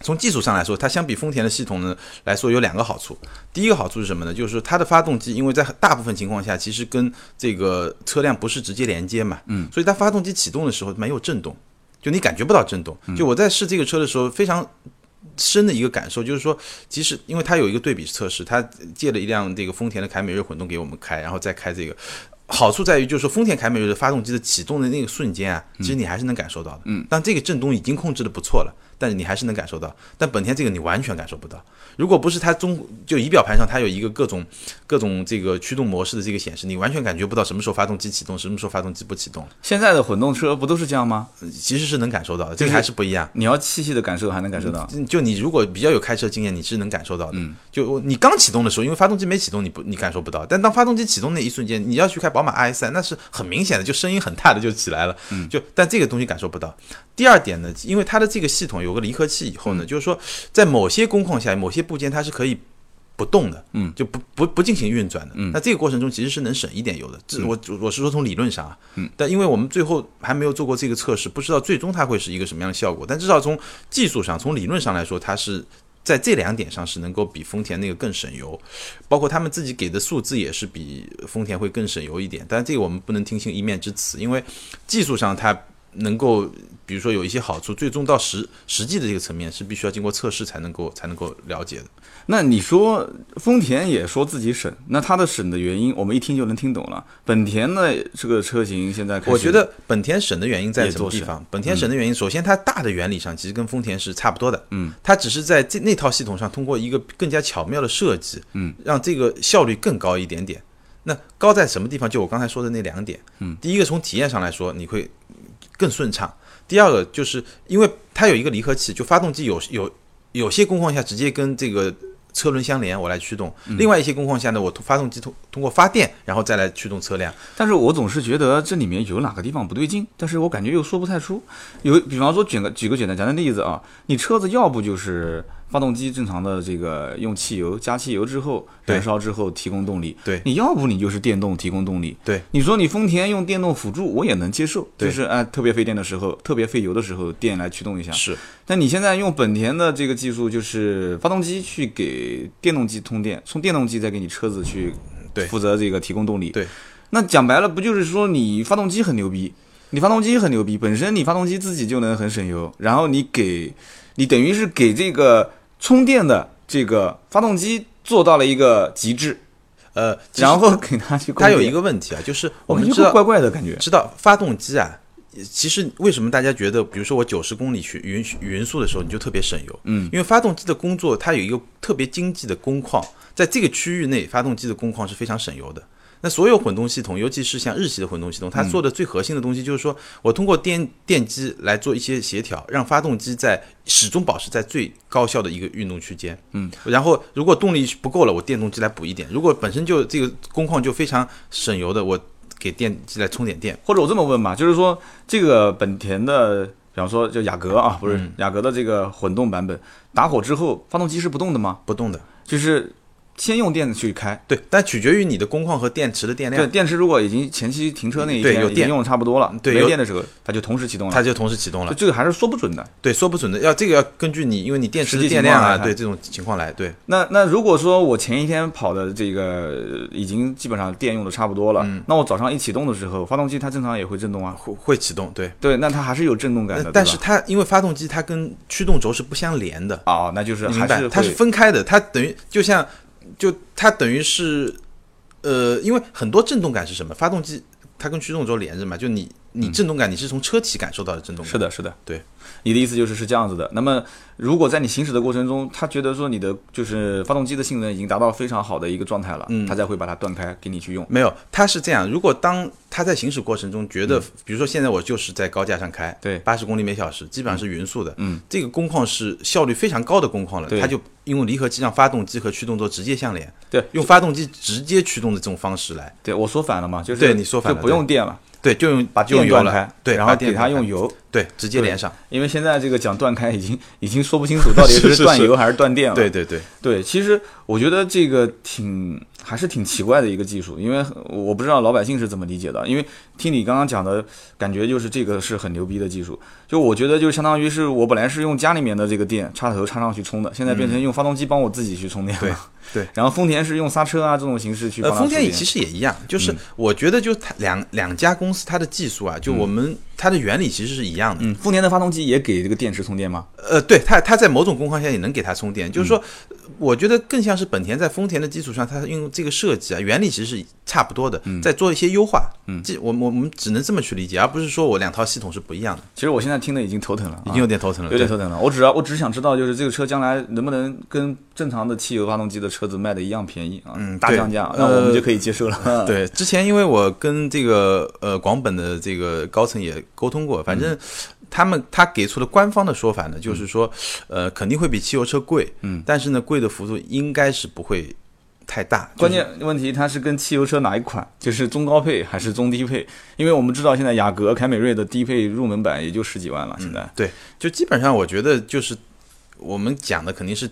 从技术上来说，它相比丰田的系统呢来说有两个好处。第一个好处是什么呢？就是说它的发动机，因为在大部分情况下其实跟这个车辆不是直接连接嘛，嗯，所以它发动机启动的时候没有震动，就你感觉不到震动。就我在试这个车的时候，非常深的一个感受就是说，其实因为它有一个对比测试，它借了一辆这个丰田的凯美瑞混动给我们开，然后再开这个。(laughs) 好处在于，就是说丰田凯美瑞的发动机的启动的那个瞬间啊，其实你还是能感受到的。嗯，但这个震动已经控制的不错了，但是你还是能感受到。但本田这个你完全感受不到。如果不是它中就仪表盘上它有一个各种各种这个驱动模式的这个显示，你完全感觉不到什么时候发动机启动，什么时候发动机不启动。现在的混动车不都是这样吗？其实是能感受到的，这个还是不一样。你要细细的感受，还能感受到。就你如果比较有开车经验，你是能感受到的。就你刚启动的时候，因为发动机没启动，你不你感受不到。但当发动机启动那一瞬间，你要去开宝马 i 三，那是很明显的，就声音很大的就起来了。就但这个东西感受不到。第二点呢，因为它的这个系统有个离合器以后呢，就是说在某些工况下，某些部件它是可以。不动的，嗯，就不不不进行运转的，嗯，那这个过程中其实是能省一点油的，这我我是说从理论上啊，嗯，但因为我们最后还没有做过这个测试，不知道最终它会是一个什么样的效果，但至少从技术上、从理论上来说，它是在这两点上是能够比丰田那个更省油，包括他们自己给的数字也是比丰田会更省油一点，但这个我们不能听信一面之词，因为技术上它能够。比如说有一些好处，最终到实实际的这个层面是必须要经过测试才能够才能够了解的。那你说丰田也说自己省，那它的省的原因，我们一听就能听懂了。本田的这个车型现在，我觉得本田省的原因在什么地方？本田省的原因，首先它大的原理上其实跟丰田是差不多的，嗯，它只是在这那套系统上通过一个更加巧妙的设计，嗯，让这个效率更高一点点。那高在什么地方？就我刚才说的那两点，嗯，第一个从体验上来说，你会更顺畅。第二个就是因为它有一个离合器，就发动机有有有些工况下直接跟这个车轮相连，我来驱动；另外一些工况下呢，我通发动机通通过发电，然后再来驱动车辆。但是我总是觉得这里面有哪个地方不对劲，但是我感觉又说不太出。有，比方说举个举个简单简单的例子啊，你车子要不就是发动机正常的这个用汽油加汽油之后燃烧之后提供动力，对。你要不你就是电动提供动力，对。你说你丰田用电动辅助，我也能接受，就是哎、特别费电的时候，特别费油的时候，电来驱动一下。是。但你现在用本田的这个技术，就是发动机去给电动机通电，从电动机再给你车子去对。负责这个提供动力。对，那讲白了，不就是说你发动机很牛逼，你发动机很牛逼，本身你发动机自己就能很省油，然后你给，你等于是给这个充电的这个发动机做到了一个极致，呃，然后给它去供它有一个问题啊，就是我们知道怪怪的感觉。知道发动机啊，其实为什么大家觉得，比如说我九十公里去匀匀速的时候，你就特别省油？嗯，因为发动机的工作它有一个特别经济的工况，在这个区域内，发动机的工况是非常省油的。那所有混动系统，尤其是像日系的混动系统，它做的最核心的东西就是说，我通过电电机来做一些协调，让发动机在始终保持在最高效的一个运动区间。嗯，然后如果动力不够了，我电动机来补一点；如果本身就这个工况就非常省油的，我给电机来充点电。或者我这么问吧，就是说这个本田的，比方说就雅阁啊，不是、雅阁的这个混动版本，打火之后发动机是不动的吗？不动的，就是先用电去开。对，但取决于你的工况和电池的电量对，量，电池如果已经前期停车那一天有电已经用的差不多了，对没电的时候它就同时启动了。它就同时启动了。这个还是说不准的。对，说不准的，要这个要根据你，因为你电池的电量啊，对这种情况来，对那那如果说我前一天跑的这个呃已经基本上电用的差不多了，那我早上一启动的时候，发动机它正常也会震动啊。会会启动，对。对，那它还是有震动感的。但是它因为发动机它跟驱动轴是不相连的，哦，那就是还是？它是分开的，它等于就像就它等于是呃，因为很多震动感是什么？发动机它跟驱动轴连着嘛，就你你震动感你是从车体感受到的震动感。是的，是的，对。你的意思就是是这样子的。那么，如果在你行驶的过程中，他觉得说你的就是发动机的性能已经达到非常好的一个状态了，嗯他才会把它断开给你去用。没有，它是这样。如果当他在行驶过程中觉得，比如说现在我就是在高架上开，嗯对八十公里每小时，基本上是匀速的，嗯，这个工况是效率非常高的工况了，对它就用离合器让发动机和驱动轴直接相连，对用发动机直接驱动的这种方式来，对我说反了嘛，就是对你说反了就不用电了，对，就用把电断开，，对，然后给它用，油。对，直接连上，因为现在这个讲断开已经已经说不清楚到底 (laughs) 是断油还是断电了。对对对，对，其实我觉得这个挺还是挺奇怪的一个技术，因为我不知道老百姓是怎么理解的。因为听你刚刚讲的感觉，就是这个是很牛逼的技术。就我觉得，就相当于是我本来是用家里面的这个电插头插上去充的，现在变成用发动机帮我自己去充电了。对对 (laughs) 然后丰田是用刹车啊这种形式去呃。丰田也其实也一样，就是我觉得就它两两家公司它的技术啊，就我们它的原理其实是一样的。嗯，丰田的发动机也给这个电池充电吗？呃，对它它在某种工况下也能给它充电，就是说，我觉得更像是本田在丰田的基础上，它用这个设计啊，原理其实是差不多的，在做一些优化。嗯，这我我我们只能这么去理解，而不是说我两套系统是不一样的，其实我现在听的已经头疼了，已经有点头疼了。对有点头疼了。我只要我只想知道，就是这个车将来能不能跟正常的汽油发动机的车子卖的一样便宜啊？嗯大降价，呃那我们就可以接受了。(laughs) 对，之前因为我跟这个呃广本的这个高层也沟通过，反正他们他给出的官方的说法呢，就是说，呃，肯定会比汽油车贵，嗯，但是呢，贵的幅度应该是不会太大。关就是键问题它是跟汽油车哪一款？就是中高配还是中低配？因为我们知道现在雅阁、凯美瑞的低配入门版也就十几万了，现在。对，就基本上我觉得就是我们讲的肯定是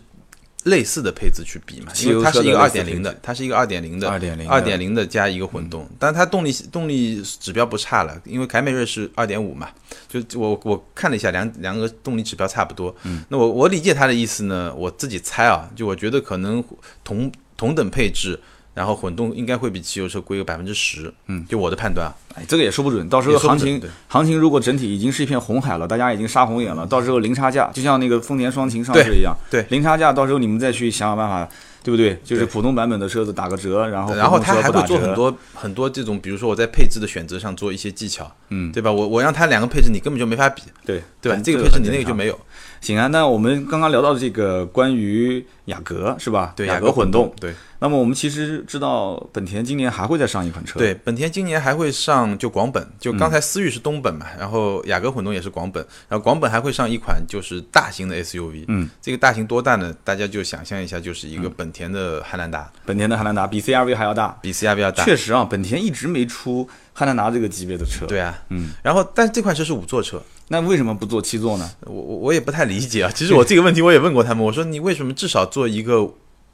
类似的配置去比嘛，因为它是一个二点零的，它是一个二点零的，二点零二点零的加一个混动，但它动力动力指标不差了，因为凯美瑞是二点五嘛，就我我看了一下两两个动力指标差不多，嗯，那我我理解他的意思呢，我自己猜啊，就我觉得可能同同等配置。然后混动应该会比汽油车贵个百分之十，嗯，就我的判断啊，哎，这个也说不准，到时候行情行情如果整体已经是一片红海了，大家已经杀红眼了，到时候零差价，就像那个丰田双擎上市一样，对对。零差价，到时候你们再去想想办法，对不对？就是普通版本的车子打个折，然后然后他还会做很多很多这种，比如说我在配置的选择上做一些技巧，嗯。对吧？我我让它两个配置你根本就没法比，对。对吧？这个配置你那个就没有，行啊，那我们刚刚聊到这个关于雅阁是吧？对，雅阁混动。对那么我们其实知道，本田今年还会再上一款车。对，本田今年还会上就广本，就刚才思域是东本嘛，然后雅阁混动也是广本，然后广本还会上一款就是大型的 SUV，嗯，这个大型多大呢？大家就想象一下，就是一个本田的汉兰达，本田的汉兰达比 CRV 还要大。比 CRV 要大，确实啊，本田一直没出汉兰达这个级别的车。，对啊，嗯，然后但是这款车是五座车，那为什么不做七座呢？我我我也不太理解啊。其实我这个问题我也问过他们，我说你为什么至少做一个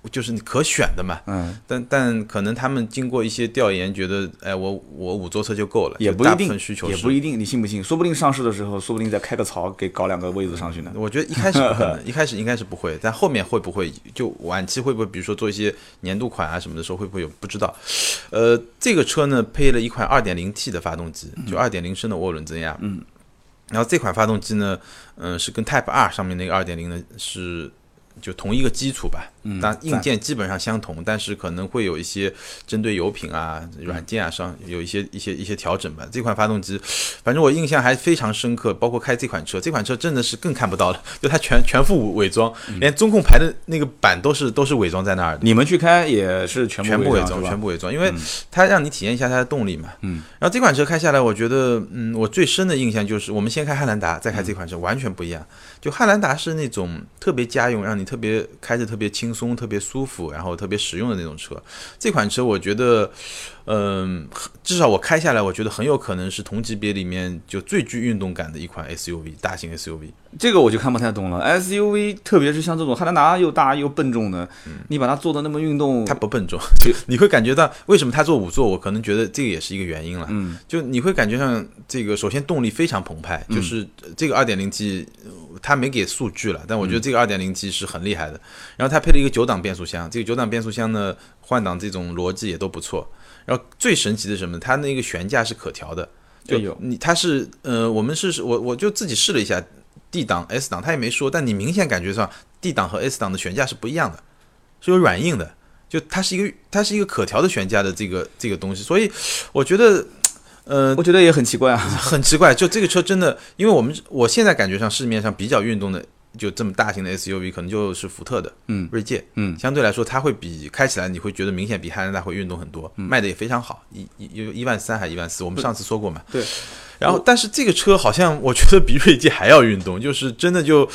就是你可选的嘛？嗯，但但可能他们经过一些调研，觉得哎，我我五座车就够了，也不一定需，求也不一定，你信不信？说不定上市的时候，说不定再开个槽，给搞两个位子上去呢。我觉得一开始不可能，(laughs) 一开始应该是不会，但后面会不会就晚期会不会，比如说做一些年度款啊什么的时候会不会有不知道。呃，这个车呢配了一款 2.0T 的发动机，就2.0升的涡轮增压。嗯。然后这款发动机呢，嗯、是跟 Type R 上面那个2.0的是就同一个基础吧，嗯但硬件基本上相同，但是可能会有一些针对油品啊、软件啊上有一些一些一些调整吧。这款发动机，反正我印象还非常深刻，包括开这款车，这款车真的是更看不到了，(laughs) 就它全全副伪装，嗯连中控台的那个板都是都是伪装在那儿的。你们去开也是全全部伪装，全部伪装，因为它让你体验一下它的动力嘛。嗯。然后这款车开下来，我觉得，嗯，我最深的印象就是，我们先开汉兰达，再开这款车，完全不一样。就汉兰达是那种特别家用，让你特别开着特别轻松、特别舒服，然后特别实用的那种车。这款车我觉得，嗯、至少我开下来，我觉得很有可能是同级别里面就最具运动感的一款 SUV，大型 SUV。这个我就看不太懂了。SUV，特别是像这种汉兰达又大又笨重的，你把它做的那么运动，它不笨重，就 (laughs) 你会感觉到为什么它做五座，我可能觉得这个也是一个原因了。嗯，就你会感觉上这个，首先动力非常澎湃，就是这个 2.0T，呃它没给数据了，但我觉得这个二点零 T 是很厉害的。然后它配了一个九档变速箱，这个九档变速箱呢，换挡这种逻辑也都不错。然后最神奇的是什么？它那个悬架是可调的，就你它是呃，我们是我我就自己试了一下 D 档、S 档，它也没说，但你明显感觉上 D 档和 S 档的悬架是不一样的，是有软硬的，就它是一个它是一个可调的悬架的这个这个东西，所以我觉得。呃，我觉得也很奇怪啊。(laughs) 很奇怪，就这个车真的，因为我们我现在感觉上市面上比较运动的，就这么大型的 SUV，可能就是福特的，嗯锐界，嗯相对来说它会比开起来你会觉得明显比汉兰达会运动很多，卖的也非常好，一一有一万三还一万四，我们上次说过嘛，对。然后，但是这个车好像我觉得比锐界还要运动，就是真的就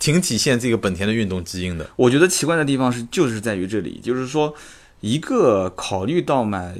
挺体现这个本田的运动基因的。我觉得奇怪的地方是，就是在于这里，就是说，一个考虑到买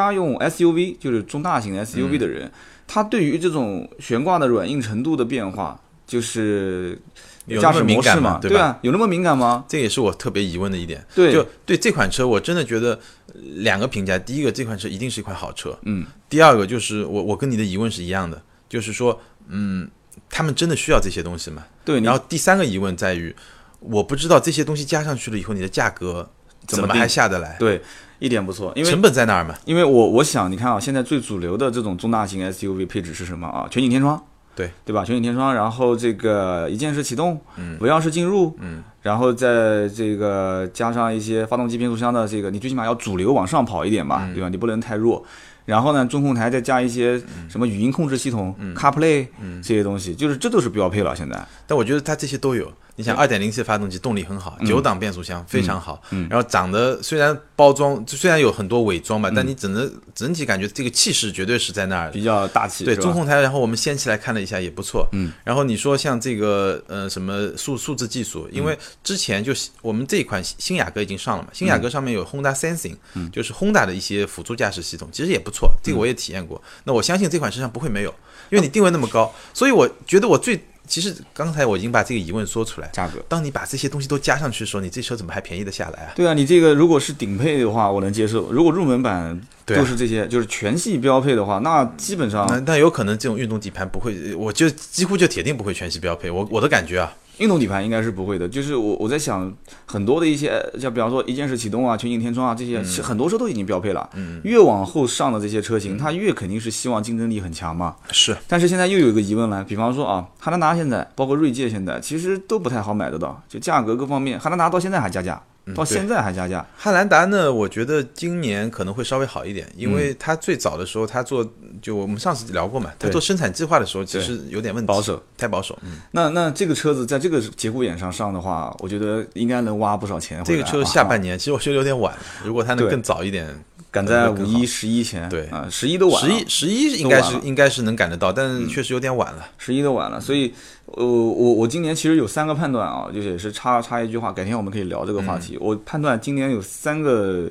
家用 SUV，就是中大型嗯 SUV 的人，他对于这种悬挂的软硬程度的变化，就是有驾驶那么敏感模式嘛，吗？对吧？啊，有那么敏感吗？这也是我特别疑问的一点。对。就对这款车，我真的觉得呃两个评价：第一个，这款车一定是一款好车；嗯，第二个就是我我跟你的疑问是一样的，就是说，嗯，他们真的需要这些东西吗？对，然后第三个疑问在于，我不知道这些东西加上去了以后，你的价格怎么还下得来？对一点不错，因为成本在那儿嘛？因为我我想，你看啊，现在最主流的这种中大型 SUV 配置是什么啊？全景天窗，对对吧？全景天窗，然后这个一键式启动，嗯无钥匙进入，嗯，然后在这个加上一些发动机变速箱的这个，你最起码要主流往上跑一点吧，嗯对吧？你不能太弱。然后呢，中控台再加一些什么语音控制系统、CarPlay 嗯这些东西，就是这都是标配了。现在，但我觉得它这些都有。你想，二点零 T 发动机动力很好，九档变速箱非常好，然后长得虽然包装虽然有很多伪装吧，但你整个整体感觉这个气势绝对是在那儿。比较大气，对中控台，然后我们掀起来看了一下，也不错。嗯，然后你说像这个呃什么数数字技术，因为之前就是我们这一款新雅阁已经上了嘛，新雅阁上面有 Honda Sensing，、就是 Honda 的一些辅助驾驶系统，其实也不错，这个我也体验过。那我相信这款车上不会没有，因为你定位那么高，所以我觉得我最其实刚才我已经把这个疑问说出来。价格。当你把这些东西都加上去的时候，你这车怎么还便宜的下来啊？对啊，你这个如果是顶配的话，我能接受；如果入门版就是这些，就是全系标配的话，那基本上那那有可能这种运动底盘不会，我就几乎就铁定不会全系标配。我我的感觉啊，运动底盘应该是不会的。就是我我在想，很多的一些，像比方说一键式启动啊、全景天窗啊这些，嗯很多车都已经标配了。嗯，越往后上的这些车型，它越肯定是希望竞争力很强嘛。是但是现在又有一个疑问了，比方说啊，汉兰达现在包括锐界现在其实都不太好买得到，就价格各方面，汉兰达到现在还加价，到现在还加价。汉兰达呢，我觉得今年可能会稍微好一点，因嗯为它最早的时候，它做就我们上次聊过嘛，它做生产计划的时候其实有点问题，保守，太保守。嗯，那那这个车子在这个节骨眼上上的话，我觉得应该能挖不少钱啊。这个车下半年其实我觉得有点晚，如果它能更早一点，赶在五一、十一前，对啊，十一都晚了，十一十一应该是应该是能赶得到，但是确实有点晚了。十一都晚了，所以，呃，我我今年其实有三个判断啊，就是也是插插一句话，改天我们可以聊这个话嗯题。我判断今年有三个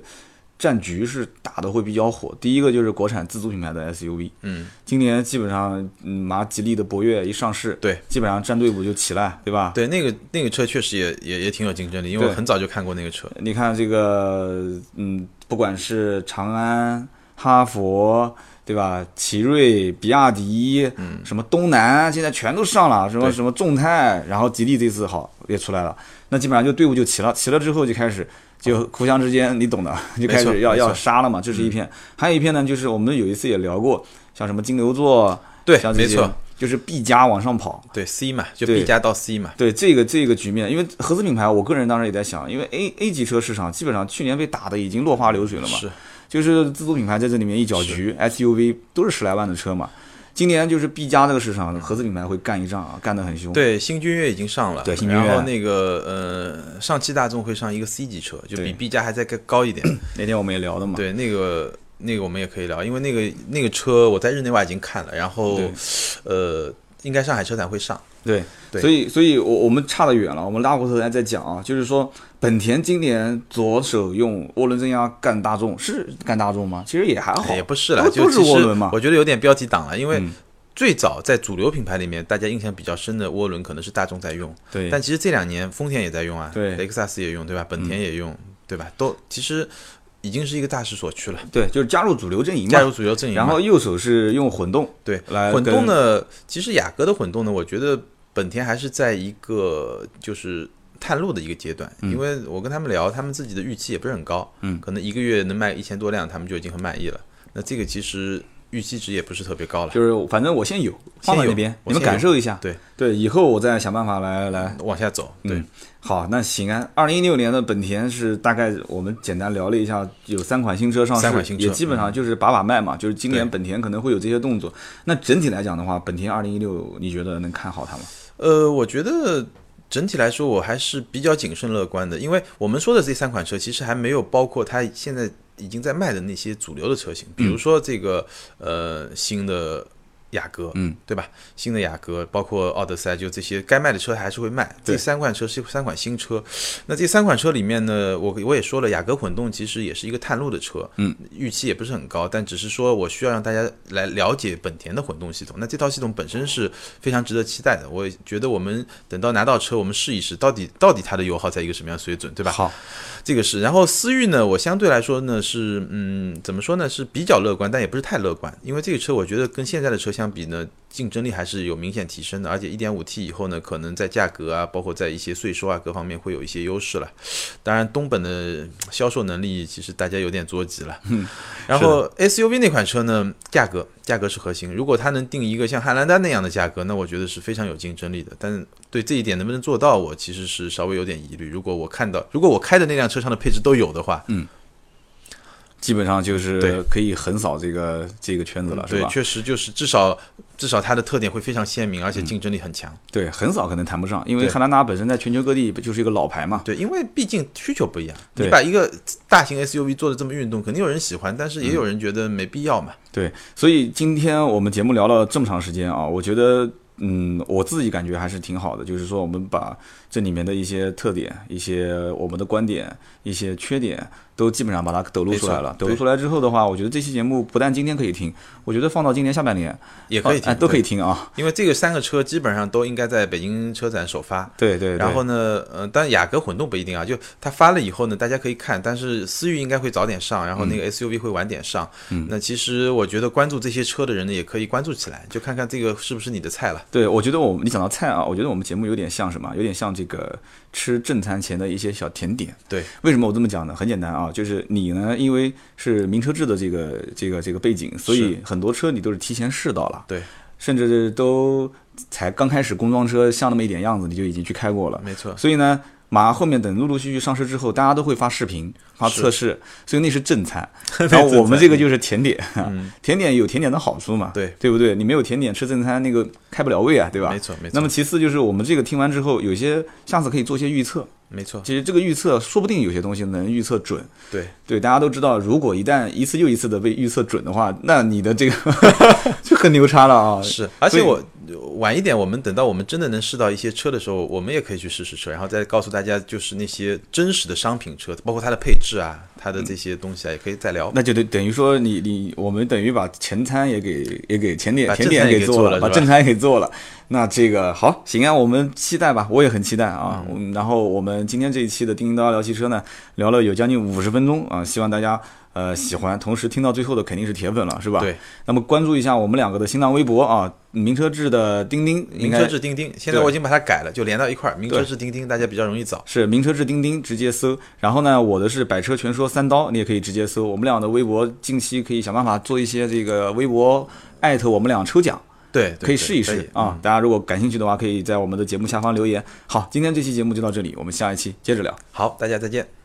战局是打的会比较火，第一个就是国产自主品牌的 SUV，嗯，今年基本上，嗯，马吉利的博越一上市，对，基本上战队伍就起来，对吧？对，那个那个车确实也也也挺有竞争力，因为我很早就看过那个车。你看这个，嗯，不管是长安、哈佛，对吧？奇瑞、比亚迪，嗯，什么东南，现在全都上了，什么什么众泰，然后吉利这次好也出来了，那基本上就队伍就齐了，齐了之后就开始。就互相之间，你懂的，就开始要要杀了嘛，这是一片。还有一片呢，就是我们有一次也聊过，像什么金牛座，对，没错，，就是 B 加往上跑，对 C 嘛，就对 B 加到 C 嘛。对这个这个局面，因为合资品牌，我个人当时也在想，因为 A A 级车市场基本上去年被打的已经落花流水了嘛，是，就是自主品牌在这里面一搅局，SUV 都是十来万的车嘛。今年就是 B 加这个市场，合资品牌会干一仗啊，干得很凶。对，新君越已经上了，对新君越然后那个呃，上汽大众会上一个 C 级车，就比对 B 加还再更高一点。(clears throat) 那天我们也聊的嘛。对，那个那个我们也可以聊，因为那个那个车我在日内瓦已经看了，然后呃，应该上海车展会上。对对所以所以我我们差得远了，我们拉回头来再讲啊，就是说本田今年左手用涡轮增压干大众，是干大众吗？其实也还好，也不是啦，都都是就其实涡轮嘛。我觉得有点标题党了，因为嗯最早在主流品牌里面，大家印象比较深的涡轮可能是大众在用，对，但其实这两年丰田也在用啊，对雷克萨斯也用，对吧？本田也用，对吧？都其实已经是一个大势所趋了，对，就是加入主流阵营嘛。加入主流阵营。然后右手是用混动，对来混动跟呢，其实雅阁的混动呢，我觉得本田还是在一个就是探路的一个阶段，因为我跟他们聊，他们自己的预期也不是很高，嗯可能一个月能卖一千多辆，他们就已经很满意了。那这个其实预期值也不是特别高了，就是反正我先有放在那边，你们感受一下。对对，以后我再想办法来来往下走。对，嗯好，那行啊。二零一六年的本田是大概我们简单聊了一下，有三款新车上市，三款新车也基本上就是把把脉嘛，就是今年本田可能会有这些动作。那整体来讲的话，本田二零一六，你觉得能看好它吗？呃，我觉得整体来说，我还是比较谨慎乐观的，因为我们说的这三款车其实还没有包括它现在已经在卖的那些主流的车型，比如说这个呃新的。雅阁，嗯，对吧？新的雅阁，包括奥德赛，就这些该卖的车还是会卖。这三款车是三款新车，那这三款车里面呢，我我也说了，雅阁混动其实也是一个探路的车，嗯，预期也不是很高，但只是说我需要让大家来了解本田的混动系统。那这套系统本身是非常值得期待的，我也觉得我们等到拿到车，我们试一试，到底到底它的油耗在一个什么样的水准，对吧？好，这个是。然后思域呢，我相对来说呢是，嗯，怎么说呢，是比较乐观，但也不是太乐观，因为这个车我觉得跟现在的车相比呢，竞争力还是有明显提升的，而且 1.5T 以后呢，可能在价格啊，包括在一些税收啊各方面会有一些优势了。当然，东本的销售能力其实大家有点着急了。嗯，然后 SUV 那款车呢，价格价格是核心，如果它能定一个像汉兰达那样的价格，那我觉得是非常有竞争力的。但是对这一点能不能做到，我其实是稍微有点疑虑。如果我看到，如果我开的那辆车上的配置都有的话，基本上就是可以横扫这个这个圈子了，是对，吧？确实就是至少至少它的特点会非常鲜明，而且竞争力很强。对，横扫可能谈不上，因为汉兰达本身在全球各地就是一个老牌嘛。对，因为毕竟需求不一样，你把一个大型 SUV 做的这么运动，肯定有人喜欢，但是也有人觉得没必要嘛。对，所以今天我们节目聊了这么长时间啊，我觉得，嗯，我自己感觉还是挺好的，就是说我们把这里面的一些特点、一些我们的观点、一些缺点，都基本上把它抖露出来了。抖露出来之后的话，我觉得这期节目不但今天可以听，我觉得放到今年下半年也可以听，哎，都可以，听啊。因为这个三个车基本上都应该在北京车展首发。对对对。然后呢，呃，但雅阁混动不一定啊，就它发了以后呢，大家可以看，但是思域应该会早点上，然后那个 SUV 会晚点上。嗯那其实我觉得关注这些车的人呢，也可以关注起来，就看看这个是不是你的菜了。对，我觉得我们你讲到菜啊，我觉得我们节目有点像什么？有点像这个吃正餐前的一些小甜点。对，为什么我这么讲呢？很简单啊，就是你呢，因为是名车制的这个这个这个背景，所以很多车你都是提前试到了，对，甚至都才刚开始工装车像那么一点样子，你就已经去开过了。没错，所以呢，马上后面等陆陆续续上市之后，大家都会发视频、发测试，所以那是正餐。(laughs) 然后我们这个就是甜点，(laughs) 嗯甜点有甜点的好处嘛，对对不对？你没有甜点吃正餐，那个开不了胃啊，对吧？没错没错那么其次就是我们这个听完之后，有些下次可以做些预测。没错，其实这个预测说不定有些东西能预测准。对，对，大家都知道，如果一旦一次又一次的被预测准的话，那你的这个 (laughs) 就很牛叉了啊！是，而且我晚一点，我们等到我们真的能试到一些车的时候，我们也可以去试试车，然后再告诉大家，就是那些真实的商品车，包括它的配置啊，它的这些东西啊，也可以再聊。那就等等于说你你我们等于把前餐也给也给前点把甜点给做做了把正餐也给做了。那这个好行啊，我们期待吧，我也很期待啊。嗯，然后我们今天这一期的叮叮叨叨聊汽车呢，聊了有将近五十分钟啊，希望大家。呃，喜欢，同时听到最后的肯定是铁粉了，是吧？对。那么关注一下我们两个的新浪微博啊，名车志的钉钉，名车志钉钉，现在我已经把它改了，就连到一块儿。名车志钉钉，大家比较容易找。是名车志钉钉，直接搜。然后呢，我的是百车全说三刀，你也可以直接搜。我们俩的微博近期可以想办法做一些这个微博艾特我们俩抽奖，对，对可以试一试啊。大家如果感兴趣的话，可以在我们的节目下方留言。好，今天这期节目就到这里，我们下一期接着聊。好，大家再见。